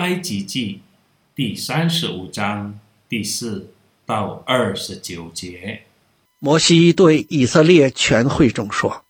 埃及记第三十五章第四到二十九节。摩西对以色列全会众说：“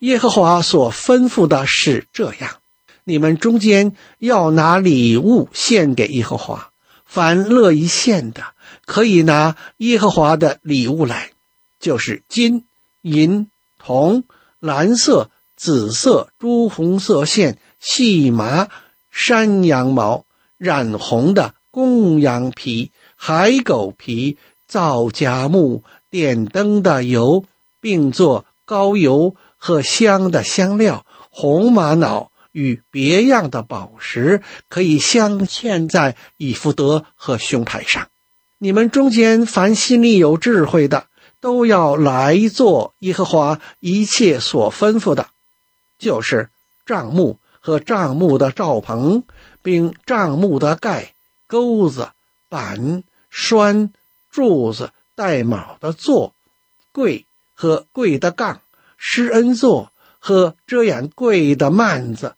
耶和华所吩咐的是这样，你们中间要拿礼物献给耶和华，凡乐意献的，可以拿耶和华的礼物来，就是金银铜、蓝色、紫色、朱红色线、细麻。”山羊毛染红的公羊皮、海狗皮、皂荚木、点灯的油，并做膏油和香的香料，红玛瑙与别样的宝石，可以镶嵌在以弗德和胸牌上。你们中间凡心里有智慧的，都要来做耶和华一切所吩咐的，就是帐幕。和帐幕的罩棚，并帐幕的盖、钩子、板、栓、柱子、带卯的座、柜和柜的杠、施恩座和遮掩柜的幔子、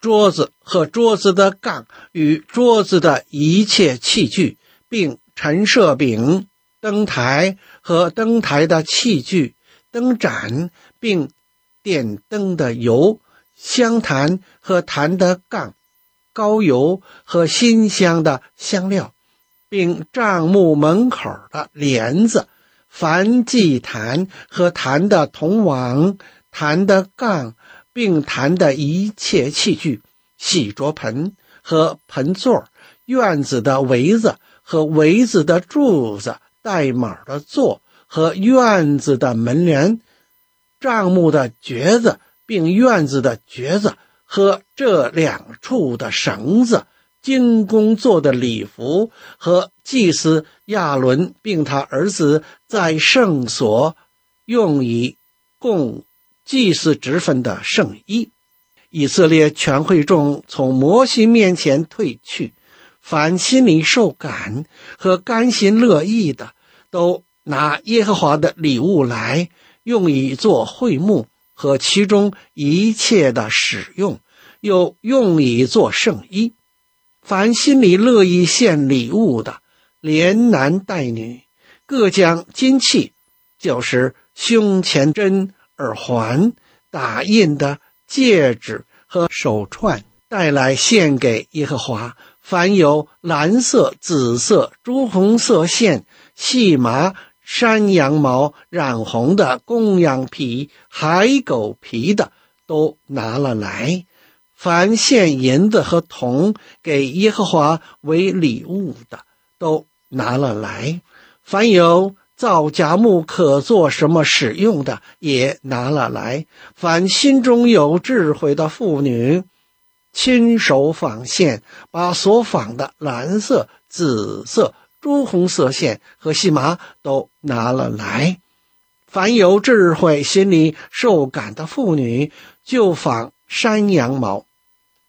桌子和桌子的杠与桌子的一切器具，并陈设饼、灯台和灯台的器具、灯盏，并点灯的油。香檀和檀的杠，高油和新香的香料，并帐幕门口的帘子，凡祭坛和坛的铜网，坛的杠，并坛的一切器具，洗濯盆和盆座，院子的围子和围子的柱子，带码的座和院子的门帘，帐幕的橛子。并院子的橛子和这两处的绳子，精工做的礼服和祭司亚伦并他儿子在圣所用以供祭祀职分的圣衣。以色列全会众从摩西面前退去，凡心里受感和甘心乐意的，都拿耶和华的礼物来，用以做会幕。和其中一切的使用，又用以做圣衣。凡心里乐意献礼物的，连男带女，各将金器，就是胸前针、耳环、打印的戒指和手串，带来献给耶和华。凡有蓝色、紫色、朱红色线、细麻。山羊毛染红的公羊皮、海狗皮的都拿了来；凡献银子和铜给耶和华为礼物的都拿了来；凡有造荚木可做什么使用的也拿了来；凡心中有智慧的妇女，亲手纺线，把所纺的蓝色、紫色。朱红色线和细麻都拿了来，凡有智慧、心里受感的妇女，就纺山羊毛。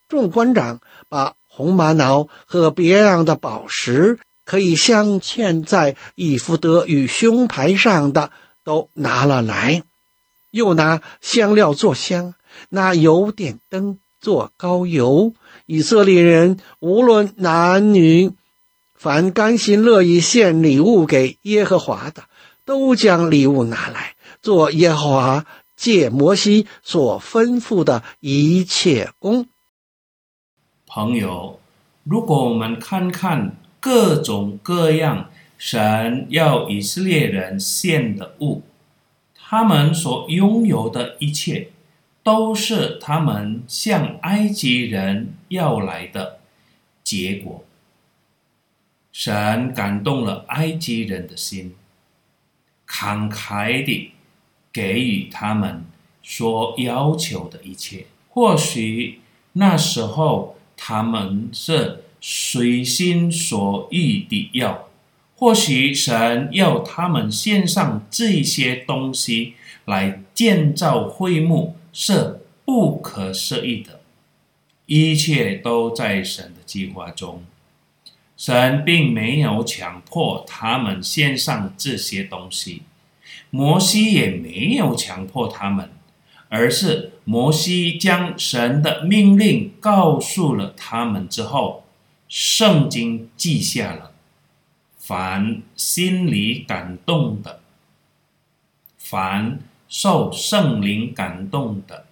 众官长把红玛瑙和别样的宝石，可以镶嵌在以弗得与胸牌上的，都拿了来，又拿香料做香，拿油点灯做膏油。以色列人无论男女。凡甘心乐意献礼物给耶和华的，都将礼物拿来，做耶和华借摩西所吩咐的一切工。朋友，如果我们看看各种各样神要以色列人献的物，他们所拥有的一切，都是他们向埃及人要来的结果。神感动了埃及人的心，慷慨地给予他们所要求的一切。或许那时候他们是随心所欲地要，或许神要他们献上这些东西来建造会幕是不可思议的，一切都在神的计划中。神并没有强迫他们献上这些东西，摩西也没有强迫他们，而是摩西将神的命令告诉了他们之后，圣经记下了，凡心里感动的，凡受圣灵感动的，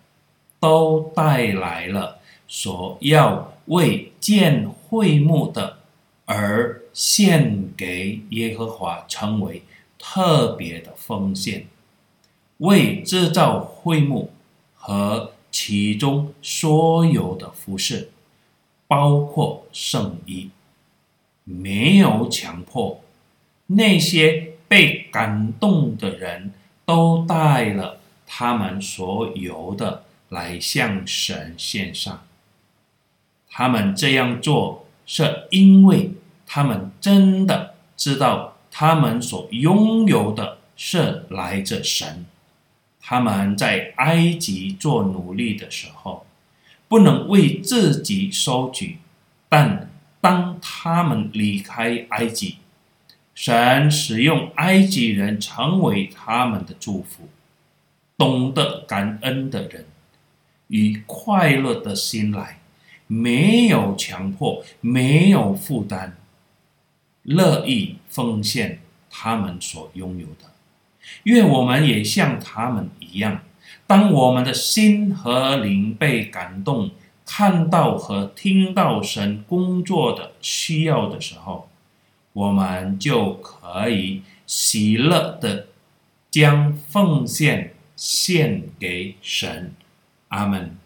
都带来了所要为建会幕的而献给耶和华，成为特别的奉献，为制造会幕和其中所有的服饰，包括圣衣，没有强迫。那些被感动的人都带了他们所有的来向神献上。他们这样做，是因为他们真的知道，他们所拥有的是来自神。他们在埃及做奴隶的时候，不能为自己收取，但当他们离开埃及，神使用埃及人成为他们的祝福。懂得感恩的人，以快乐的心来，没有强迫，没有负担，乐意奉献他们所拥有的。愿我们也像他们一样，当我们的心和灵被感动，看到和听到神工作的需要的时候，我们就可以喜乐的将奉献献给神。阿门。